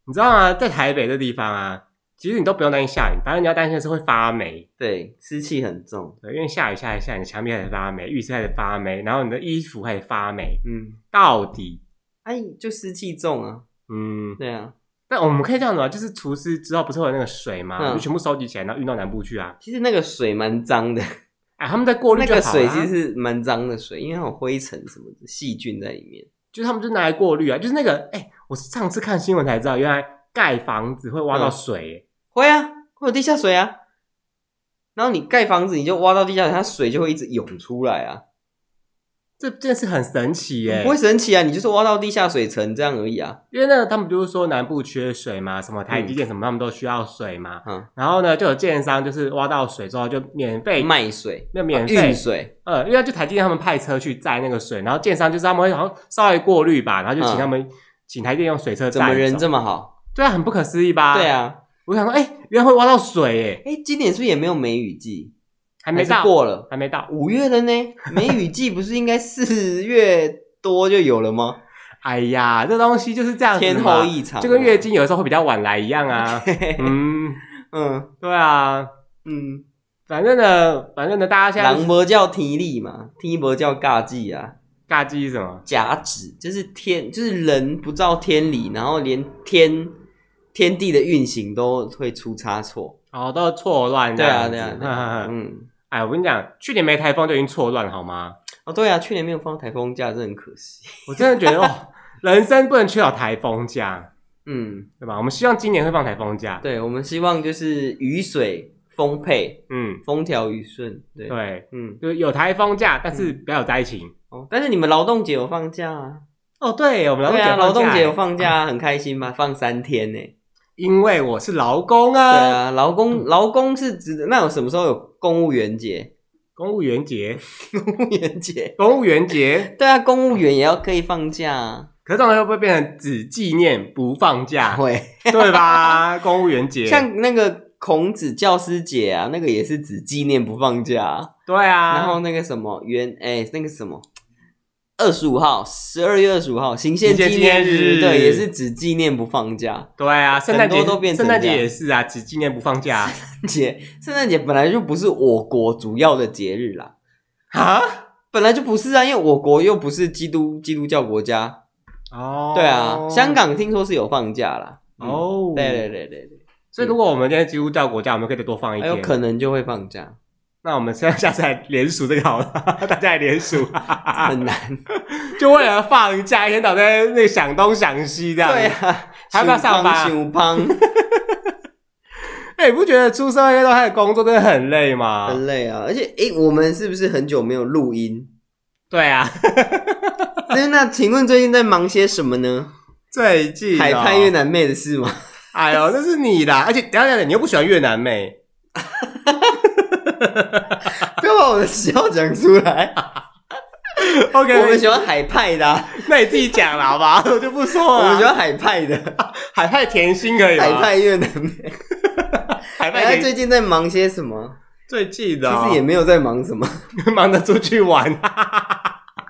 你知道吗？在台北这地方啊，其实你都不用担心下雨，反正你要担心的是会发霉。对，湿气很重。对，因为下雨下来下来，你墙壁开始发霉，浴室开始发霉，然后你的衣服开始发霉。嗯，到底？哎，就湿气重啊，嗯，对啊。那我们可以这样子啊，就是厨师之后不是会有那个水吗？嗯、就全部收集起来，然后运到南部去啊。其实那个水蛮脏的，哎，他们在过滤。那个水其实是蛮脏的水，因为它有灰尘什么的细菌在里面。就是他们就拿来过滤啊，就是那个，哎，我上次看新闻才知道，原来盖房子会挖到水，嗯。会啊，会有地下水啊。然后你盖房子，你就挖到地下水，它水就会一直涌出来啊。这件事很神奇耶，不会神奇啊，你就是挖到地下水层这样而已啊。因为那个他们就是说南部缺水嘛，什么台积电什么他们都需要水嘛。嗯，然后呢，就有建商就是挖到水之后就免费卖水，那免费运水。呃，因为就台积电他们派车去载那个水，然后建商就是他们会好像稍微过滤吧，然后就请他们、嗯、请台积电用水车载。怎么人这么好？对啊，很不可思议吧？对啊，我想说，哎、欸，原来会挖到水，哎，哎，今年是不是也没有梅雨季？还没到，过了，还没到五月了呢。梅雨季不是应该四月多就有了吗？哎呀，这东西就是这样子，天候异常，就跟月经有的时候会比较晚来一样啊。嗯嗯，对啊，嗯，反正呢，反正呢，大家现在人没叫天理嘛，天没叫尬技啊。尬技是什么？假指就是天，就是人不照天理，然后连天天地的运行都会出差错，哦，都错乱。对啊，对啊，对啊嗯。哎，我跟你讲，去年没台风就已经错乱好吗？哦，对啊，去年没有放台风假，真的很可惜。我真的觉得哦，人生不能缺少台风假，嗯，对吧？我们希望今年会放台风假。对，我们希望就是雨水丰沛，嗯，风调雨顺。对，对，嗯，就是有台风假，但是不要有灾情。哦，但是你们劳动节有放假啊？哦，对，我们劳动节劳动节有放假，很开心吧？放三天呢。因为我是劳工啊，对啊，劳工劳工是指的那有什么时候有公务员节？公务员节，公务员节，公务员节，对啊，公务员也要可以放假啊。可是这样会不会变成只纪念不放假？会，对吧？公务员节，像那个孔子教师节啊，那个也是只纪念不放假。对啊，然后那个什么元哎，那个什么。二十五号，十二月二十五号，行宪纪念日，对，也是只纪念不放假。对啊，圣诞节都变成，圣诞节也是啊，只纪念不放假。节，圣诞节本来就不是我国主要的节日啦。啊，本来就不是啊，因为我国又不是基督基督教国家。哦，对啊，香港听说是有放假啦。哦，对对对对对。所以如果我们现在基督教国家，我们可以再多放一天，有可能就会放假。那我们现在下次来联署这个好了，大家来联署，很难，就为了放假，一天到晚在那想东想西这样。对啊，还要不要上班？哎，你不觉得出社会都开始工作真的很累吗？很累啊，而且哎，我们是不是很久没有录音？对啊。那那请问最近在忙些什么呢？最近海派越南妹的事吗？哎呦，这是你的，而且等下等下，你又不喜欢越南妹。不要把我的喜好讲出来。OK，我们喜欢海派的，啊，那你自己讲了好不好？我就不说了。我们喜欢海派的，海派甜心可以吗？海派越南妹，海派。他最近在忙些什么？最近的，其实也没有在忙什么，忙着出去玩。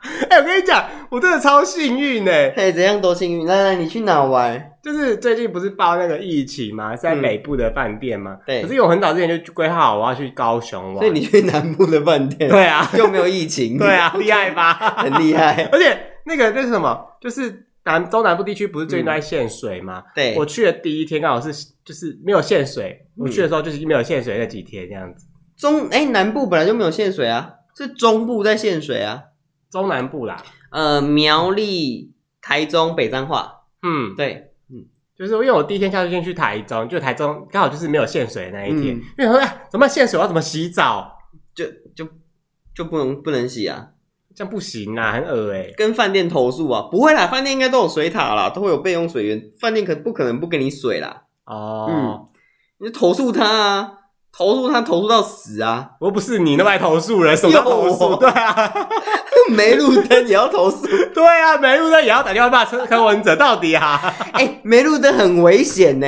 哎、欸，我跟你讲，我真的超幸运呢！哎，怎样多幸运？来来，你去哪玩？就是最近不是报那个疫情嘛，是在北部的饭店嘛。对。可是因为我很早之前就规划好我要去高雄玩，所以你去南部的饭店。对啊，又没有疫情。对啊，厉害吧？很厉害。而且那个那是什么？就是南中南部地区不是最近都在限水吗？对。我去的第一天刚好是就是没有限水，我去的时候就是没有限水那几天这样子。中哎，南部本来就没有限水啊，是中部在限水啊。中南部啦，呃，苗栗、台中、北彰化，嗯，对，嗯，就是因为我第一天下去先去台中，就台中刚好就是没有限水的那一天，嗯、因为说哎，怎么限水？我要怎么洗澡？就就就不能不能洗啊？这样不行啊，很恶哎、欸！跟饭店投诉啊？不会啦，饭店应该都有水塔啦，都会有备用水源，饭店可不可能不给你水啦？哦，嗯，你就投诉他啊，投诉他，投诉到死啊！我又不是你那边投诉人，什么叫投诉？对啊。没路灯也要投诉？对啊，没路灯也要打电话骂柯文哲到底啊？哎、欸，没路灯很危险呢。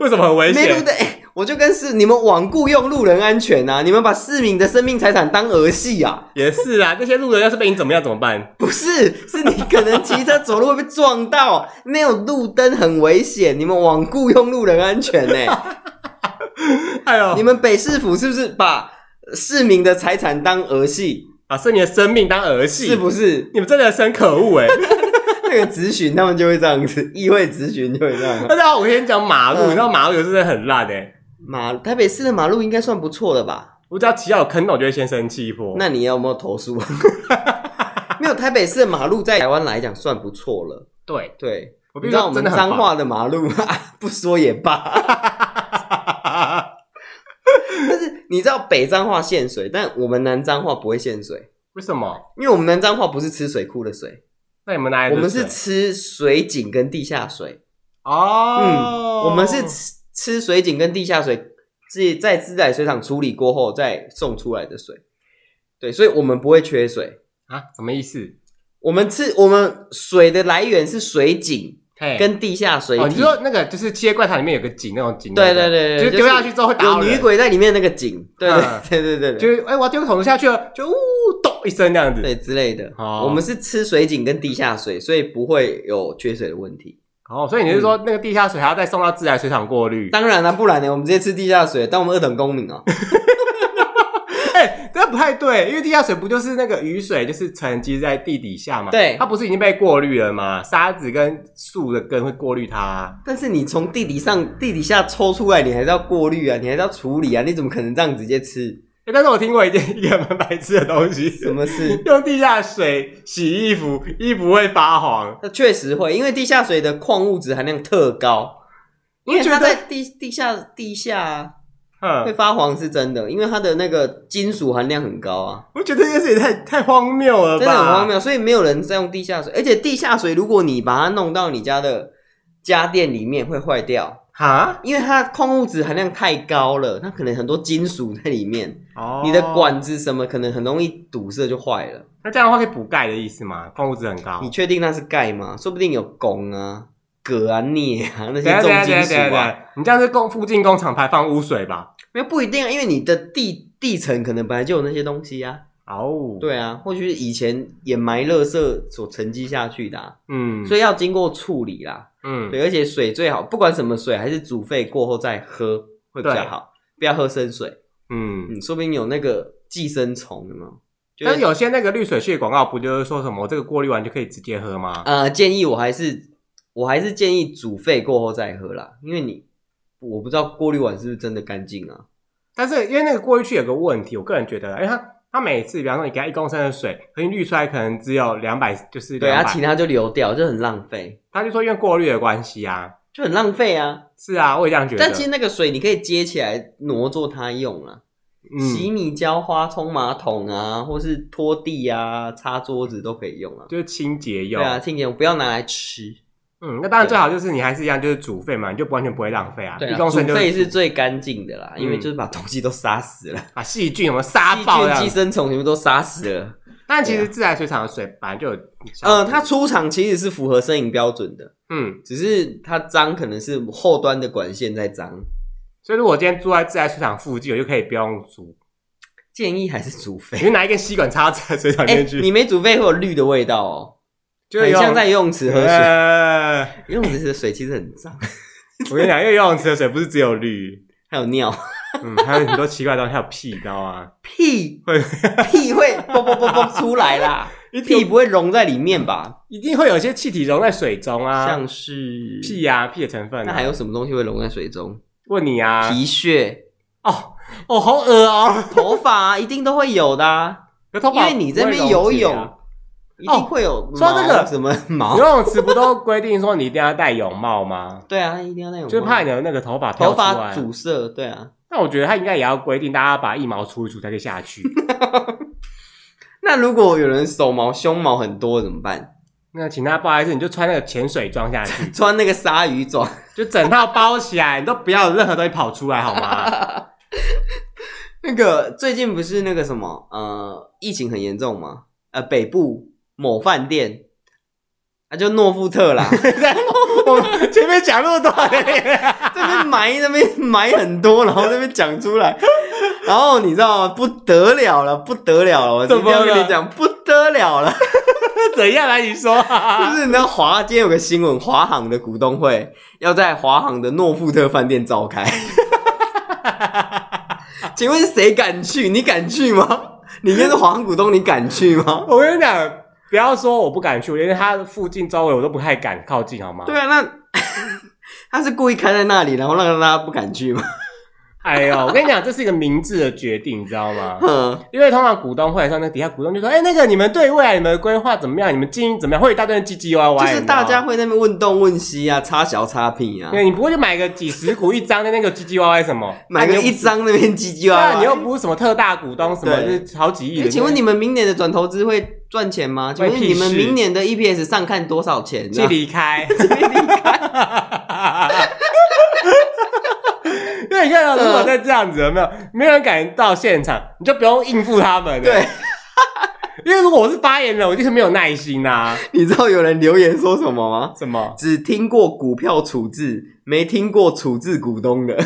为什么很危险？没路灯，哎、欸，我就跟是你们罔顾用路人安全啊！你们把市民的生命财产当儿戏啊？也是啊，那些路人要是被你怎么样怎么办？不是，是你可能骑车走路会被撞到，没有路灯很危险。你们罔顾用路人安全呢？哎呦，你们北市府是不是把市民的财产当儿戏？把市民的生命当儿戏，是不是？你们真的很可恶哎！那个咨询他们就会这样子，议会咨询就会这样。大家好，我先讲马路，你知道马路有时候真的很烂哎。马台北市的马路应该算不错的吧？我只要骑到有坑洞，我就会先生气一波。那你有没有投诉？没有，台北市的马路在台湾来讲算不错了。对对，我你知道我们彰化的马路不说也罢。但是你知道北彰化限水，但我们南彰化不会限水，为什么？因为我们南彰化不是吃水库的水，那你们哪里？我们是吃水井跟地下水。哦，嗯，我们是吃吃水井跟地下水，自在自来水厂处理过后再送出来的水。对，所以我们不会缺水啊？什么意思？我们吃我们水的来源是水井。跟地下水体，哦，你说那个就是企业怪谈里面有个井那种井，对对对，就是丢下去之后会打有女鬼在里面那个井，对对 对对对，就是哎，我要丢个桶子下去了，就呜咚一声这样子，对之类的。哦我们是吃水井跟地下水，所以不会有缺水的问题。哦，所以你是说那个地下水还要再送到自来水厂过滤？当然了，不然呢，我们直接吃地下水，当我们二等公民哦。这不太对，因为地下水不就是那个雨水，就是沉积在地底下嘛？对，它不是已经被过滤了吗？沙子跟树的根会过滤它啊。但是你从地底上、地底下抽出来，你还是要过滤啊，你还是要处理啊，你怎么可能这样直接吃？欸，但是我听过一件一个蛮白痴的东西，什么事？用地下水洗衣服，衣服会发黄？那确实会，因为地下水的矿物质含量特高，因为它在地地下地下。嗯，会发黄是真的，因为它的那个金属含量很高啊。我觉得这件事也太太荒谬了吧，真的很荒谬。所以没有人在用地下水，而且地下水如果你把它弄到你家的家电里面会坏掉哈，因为它矿物质含量太高了，它可能很多金属在里面。哦，你的管子什么可能很容易堵塞就坏了。那这样的话可以补钙的意思吗？矿物质很高，你确定那是钙吗？说不定有汞啊。铬啊、镍啊那些重金属啊，你这样是工附近工厂排放污水吧？没有不一定啊，因为你的地地层可能本来就有那些东西啊。哦，对啊，或许是以前掩埋垃圾所沉积下去的，啊，嗯，所以要经过处理啦，嗯，对，而且水最好不管什么水，还是煮沸过后再喝会比较好，不要喝生水，嗯嗯，说不定有那个寄生虫的嘛。但是有些那个滤水器的广告不就是说什么这个过滤完就可以直接喝吗？呃，建议我还是。我还是建议煮沸过后再喝啦，因为你我不知道过滤完是不是真的干净啊。但是因为那个过滤器有个问题，我个人觉得，因为它它每次，比方说你给它一公升的水，可能滤出来可能只有两百，就是200，对啊其他就流掉，就很浪费。他就说因为过滤的关系啊，就很浪费啊。是啊，我也这样觉得。但其实那个水你可以接起来挪作它用啊，嗯、洗米浇花、冲马桶啊，或是拖地啊、擦桌子都可以用啊，就是清洁用。对啊，清洁用，不要拿来吃。嗯，那当然最好就是你还是一样，就是煮沸嘛，你就完全不会浪费啊。对，煮沸是最干净的啦，因为就是把东西都杀死了，把细菌什么杀爆，寄生虫全部都杀死了。但其实自来水厂的水本来就有，呃，它出厂其实是符合生饮标准的，嗯，只是它脏可能是后端的管线在脏。所以如果今天住在自来水厂附近，我就可以不用煮。建议还是煮沸，你拿一根吸管插在水厂里面去，你没煮沸会有绿的味道哦。就很像在游泳池喝水，游泳池的水其实很脏。我跟你讲，因为游泳池的水不是只有绿，还有尿，嗯，还有很多奇怪的东西，还有屁，你知道吗？屁。会。屁会啵啵啵啵出来啦，屁不会溶在里面吧？一定会有些气体溶在水中啊，像是。屁呀，屁的成分。那还有什么东西会溶在水中？问你啊，皮屑。哦哦，好恶哦，头发一定都会有的，因为你这边游泳。一定会有说这个什么毛？游泳池不都规定说你一定要戴泳帽吗？对啊，一定要戴泳帽，就是怕你的那个头发头发阻塞。对啊，那我觉得他应该也要规定大家把腋毛除一除才可以下去。那如果有人手毛、胸毛很多怎么办？那请他不好意思，你就穿那个潜水装下去，穿那个鲨鱼装，就整套包起来，你都不要有任何东西跑出来好吗？那个最近不是那个什么呃，疫情很严重吗？呃，北部。某饭店，那、啊、就诺富特啦。我前面讲那么多，这 边埋那边埋很多，然后这边讲出来，然后你知道吗？不得了了，不得了了！我今天要跟你讲，不得了了。怎样来？你说，就是你知道华，今天有个新闻，华航的股东会要在华航的诺富特饭店召开。请问谁敢去？你敢去吗？你跟着华航股东，你敢去吗？我跟你讲。不要说我不敢去，因为他附近周围我都不太敢靠近，好吗？对啊，那 他是故意开在那里，然后让大家不敢去吗？哎呦，我跟你讲，这是一个明智的决定，你知道吗？嗯，因为通常股东会的时候，那底下股东就说：“哎、欸，那个你们对未来你们的规划怎么样？你们经营怎么样？”会有一大堆人唧唧歪歪，就是大家会在那边问东问西啊，插小插屁啊。对，你不会就买个几十股一张的那个唧唧歪歪什么？买个一张那边唧唧歪歪，啊、你又不是什么特大股东，什么就是好几亿的。请问你们明年的转投资会赚钱吗？请问你们明年的 EPS 上看多少钱？去离开，去离开。因 为你看到，如果再这样子，有没有没有人敢到现场，你就不用应付他们。对，因为如果我是发言人，我就是没有耐心呐、啊。你知道有人留言说什么吗？什么？只听过股票处置，没听过处置股东的。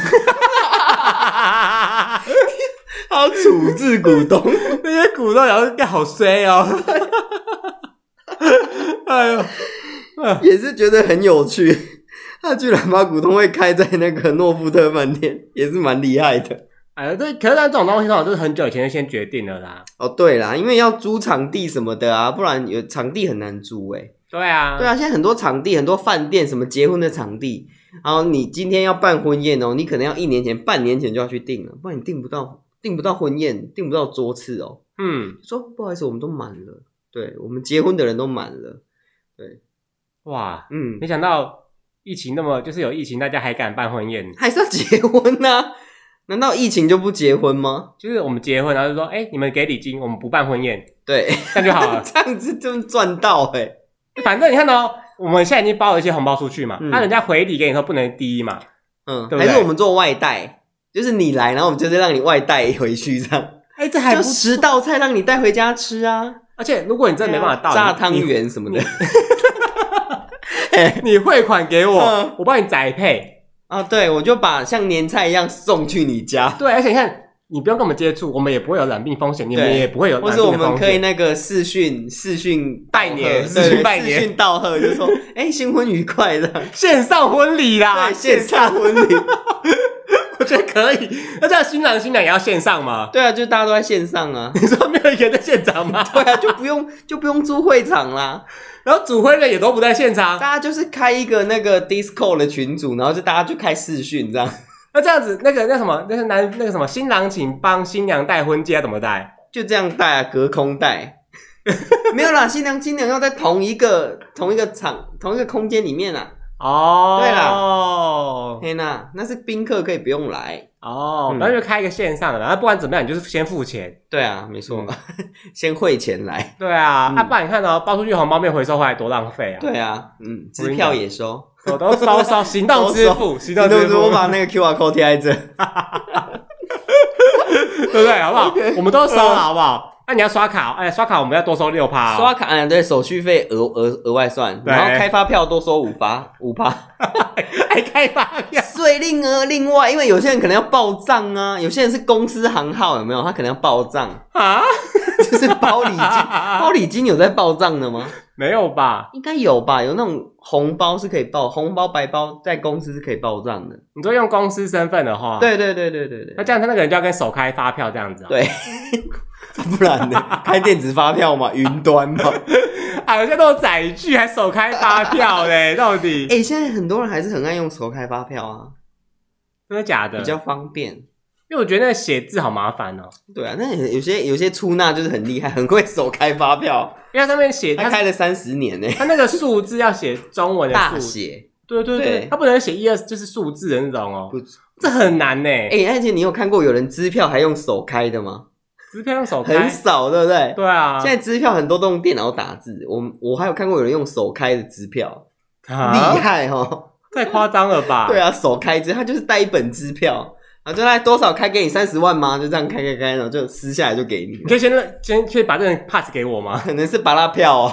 好处置股东，那些股东然后要好衰哦。哎呦，也是觉得很有趣。他居然把股东会开在那个诺富特饭店，也是蛮厉害的。哎，对，可是像这种东西，通常都是很久以前就先决定了啦。哦，对啦，因为要租场地什么的啊，不然有场地很难租诶。对啊，对啊，现在很多场地，很多饭店，什么结婚的场地，然后你今天要办婚宴哦，你可能要一年前、半年前就要去订了，不然你订不到，订不到婚宴，订不到桌次哦。嗯，说不好意思，我们都满了，对，我们结婚的人都满了。对，哇，嗯，没想到。疫情那么就是有疫情，大家还敢办婚宴，还是要结婚呢、啊？难道疫情就不结婚吗？就是我们结婚，然后就说，哎、欸，你们给礼金，我们不办婚宴，对，这样就好了，这样子就赚到哎、欸。反正你看到、喔，我们现在已经包了一些红包出去嘛，那、嗯啊、人家回礼给你说不能低嘛，嗯，对不对？还是我们做外带，就是你来，然后我们就是让你外带回去这样。哎、欸，这还不十道菜让你带回家吃啊！而且如果你真的没办法到，啊、炸汤圆什么的。你汇款给我，嗯、我帮你宅配啊！对，我就把像年菜一样送去你家。对，而且你看，你不用跟我们接触，我们也不会有染病风险，你们也不会有。或者我们可以那个视讯视讯拜年，视讯拜年，道贺，就说哎、欸，新婚愉快的线上婚礼啦，线上婚礼，我觉得可以。那这样新郎新娘也要线上吗？对啊，就大家都在线上啊。你说没有一个人在现场吗？对啊，就不用就不用租会场啦。然后主婚人也都不在现场，大家就是开一个那个 Discord 的群组，然后就大家就开视讯这样。那这样子，那个那什么，那个男那个什么新郎请帮新娘戴婚戒，怎么戴？就这样戴啊，隔空戴。没有啦，新娘新娘要在同一个同一个场同一个空间里面啊。哦，对啦，天哪，那是宾客可以不用来。哦，然后就开一个线上的，然后不管怎么样，你就是先付钱。对啊，没错，先汇钱来。对啊，啊，不然你看哦，包出去红包没有回收回来多浪费啊。对啊，嗯，支票也收，我都收 收，行动支付，行动支付，我把那个 QR code 贴在这，对不对？好不好？我们都收了，好不好？那你要刷卡，哎，刷卡我们要多收六趴。刷卡，嗯，对，手续费额额额外算，然后开发票多收五趴，五趴，还 开发票，税另额另外，因为有些人可能要报账啊，有些人是公司行号，有没有？他可能要报账啊，就是包礼金，包礼金有在报账的吗？没有吧？应该有吧？有那种红包是可以报，红包白包在公司是可以报账的。你说用公司身份的话，对对对对对对，那这样他那个人就要跟手开发票这样子啊？对。不然呢？开电子发票嘛，云端嘛，好像都有载具，还手开发票嘞？到底？哎、欸，现在很多人还是很爱用手开发票啊，真的假的？比较方便，因为我觉得那个写字好麻烦哦、喔。对啊，那有些有些出纳就是很厉害，很会手开发票，因为他上面写他开了三十年呢，他那个数字要写中文的大写，对对对，对他不能写一二就是数字的那种哦、这很难呢。哎、欸，而且你有看过有人支票还用手开的吗？支票用手开很少，对不对？对啊，现在支票很多都用电脑打字。我我还有看过有人用手开的支票，厉害哦，太夸张了吧？对啊，手开支，他就是带一本支票，啊，就来多少开给你三十万吗？就这样开开开，然后就撕下来就给你。你可以先先可以把这个 pass 给我吗？可能是芭乐票哦，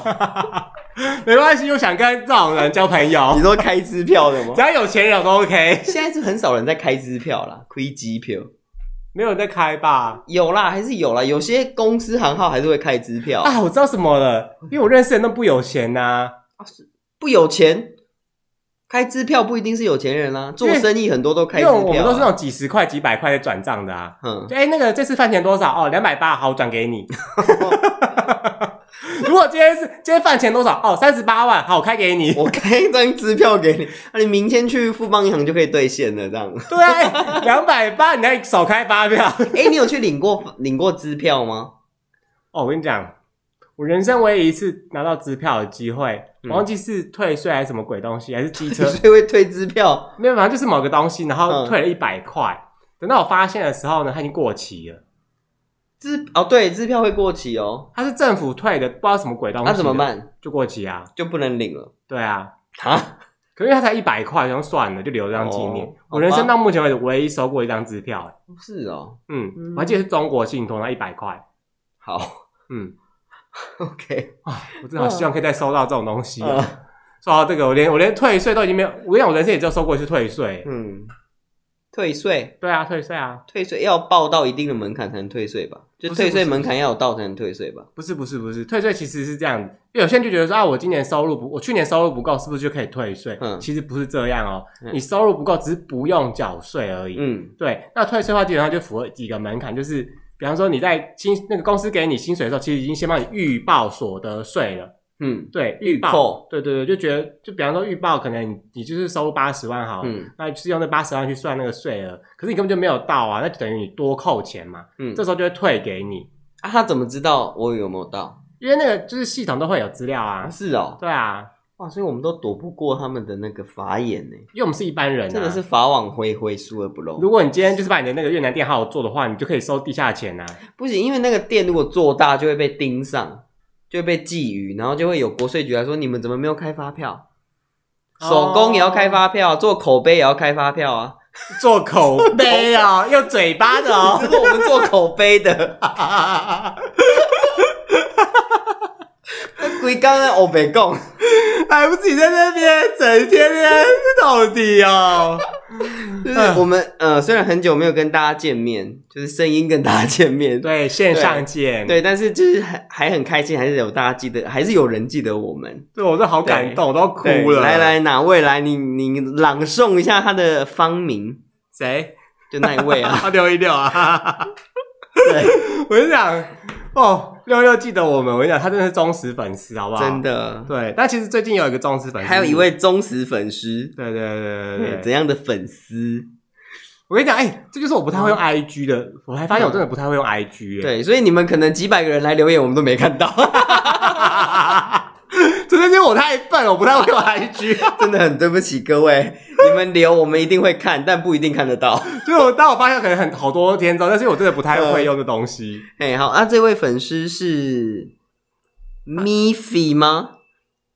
没关系，又想跟这种人交朋友。你说开支票的吗？只要有钱人都 OK。现在是很少人在开支票啦，亏机票。没有人在开吧？有啦，还是有啦。有些公司行号还是会开支票啊。我知道什么了，因为我认识的人都不有钱呐、啊。不有钱，开支票不一定是有钱人啦、啊。做生意很多都开支票、啊，因为我们都是那种几十块、几百块的转账的啊。嗯，哎、欸，那个这次饭钱多少？哦，两百八，好，转给你。今天是今天饭钱多少？哦，三十八万，好，我开给你，我开一张支票给你，那、啊、你明天去富邦银行就可以兑现了，这样。对啊，两百八，你还少开发票？哎、欸，你有去领过领过支票吗？哦，我跟你讲，我人生唯一一次拿到支票的机会，我忘记是退税还是什么鬼东西，还是机车，所以会退支票？没有，反正就是某个东西，然后退了一百块。嗯、等到我发现的时候呢，它已经过期了。支哦，对，支票会过期哦。它是政府退的，不知道什么鬼东西。那怎么办？就过期啊，就不能领了。对啊，啊？可是它才一百块，然后算了，就留这张纪念。哦、我人生到目前为止唯一收过一张支票。是哦，嗯，嗯，我还记得是中国信托那一百块。好，嗯，OK 啊，我真的好希望可以再收到这种东西。啊。说到这个，我连我连退税都已经没有。我跟你讲，我人生也只有收过一次退税。嗯。退税？对啊，退税啊，退税要报到一定的门槛才能退税吧？就退税门槛要有到才能退税吧？不是不是不是，退税其实是这样，因为有些人就觉得说啊，我今年收入不，我去年收入不够，是不是就可以退税？嗯，其实不是这样哦，嗯、你收入不够，只是不用缴税而已。嗯，对，那退税的话，基本上就符合几个门槛，就是比方说你在薪那个公司给你薪水的时候，其实已经先帮你预报所得税了。嗯，对，预报，对对对，就觉得，就比方说预报，可能你你就是收入八十万好，嗯，那就是用那八十万去算那个税额，可是你根本就没有到啊，那就等于你多扣钱嘛，嗯，这时候就会退给你啊。他怎么知道我有没有到？因为那个就是系统都会有资料啊。啊是哦，对啊，哇，所以我们都躲不过他们的那个法眼呢，因为我们是一般人，啊，真的是法网恢恢，疏而不漏。如果你今天就是把你的那个越南店好好做的话，你就可以收地下钱啊。不行，因为那个店如果做大，就会被盯上。就会被觊觎，然后就会有国税局来说：“你们怎么没有开发票？手工也要开发票，做口碑也要开发票啊！做口碑啊，用嘴巴的哦，是我们做口碑的。”龟刚刚欧北贡，还不自己在那边整天天到底哦。就是我们呃，虽然很久没有跟大家见面，就是声音跟大家见面，对，线上见，对，对，但是就是还还很开心，还是有大家记得，还是有人记得我们，对，我都好感动，我都要哭了。来来，哪位来？你你朗诵一下他的芳名，谁？就那一位啊，六一六啊，对，我就想哦。六六记得我们，我跟你讲，他真的是忠实粉丝，好不好？真的，对。但其实最近有一个忠实粉丝，还有一位忠实粉丝，对对对对对，怎样的粉丝？我跟你讲，哎、欸，这就是我不太会用 IG 的，嗯、我还发现我真的不太会用 IG、欸。对，所以你们可能几百个人来留言，我们都没看到。我太笨，我不太会用 IG，真的很对不起各位。你们留我们一定会看，但不一定看得到。就我当我发现可能很好多天之后，但是我真的不太会用的东西。哎、嗯，好，那、啊、这位粉丝是 Miffy 吗？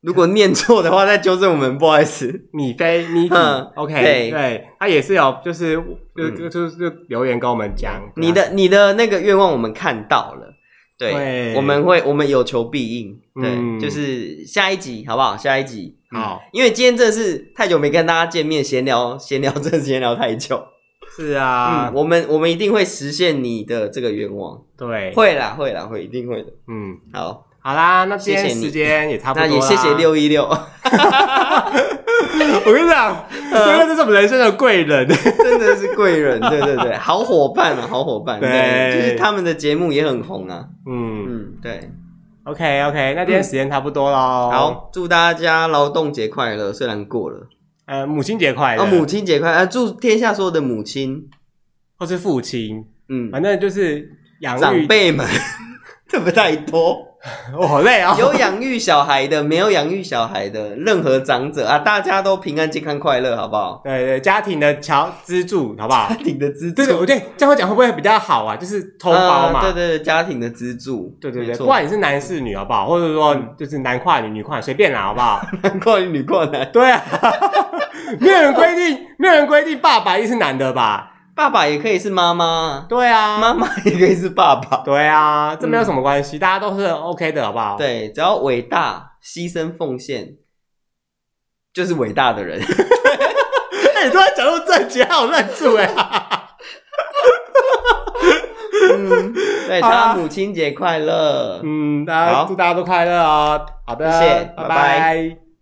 如果念错的话，再纠正我们，不好意思。米菲，Miffy，OK，对，对，他也是有，就是就就就就留言跟我们讲，你的你的那个愿望我们看到了。对，我们会，我们有求必应。对，嗯、就是下一集，好不好？下一集，好、嗯。因为今天真的是太久没跟大家见面，闲聊，闲聊，真的闲聊太久。是啊，嗯，我们我们一定会实现你的这个愿望。对，会啦，会啦，会，一定会的。嗯，好，好啦，那今天时间也差不多了，那也谢谢六一六。我跟你讲，因为这是我们人生的贵人，真的是贵人，对对对，好伙伴啊，好伙伴，对，就是他们的节目也很红啊，嗯。嗯，对，OK OK，那今天时间差不多喽，好，祝大家劳动节快乐，虽然过了，呃，母亲节快乐，哦，母亲节快乐，祝天下所有的母亲或是父亲，嗯，反正就是养长辈们，这不太多。我好累啊！有养育小孩的，没有养育小孩的，任何长者啊，大家都平安、健康、快乐，好不好？对对，家庭的桥支柱，好不好？家庭的支柱，对对，我觉得这样讲会不会比较好啊？就是偷包嘛，对对对，家庭的支柱，对对对，不管你是男是女，好不好？或者说就是男跨女，女跨随便啦，好不好？男跨女，女跨男，对啊，没有人规定，没有人规定爸爸一定是男的吧？爸爸也可以是妈妈，对啊，妈妈也可以是爸爸，对啊，这没有什么关系，嗯、大家都是 OK 的，好不好？对，只要伟大、牺牲、奉献，就是伟大的人。哎、欸，你突然讲到正经，好认住哎。嗯，对，大家母亲节快乐。嗯，大家祝大家都快乐哦。好的，谢谢，拜拜。拜拜。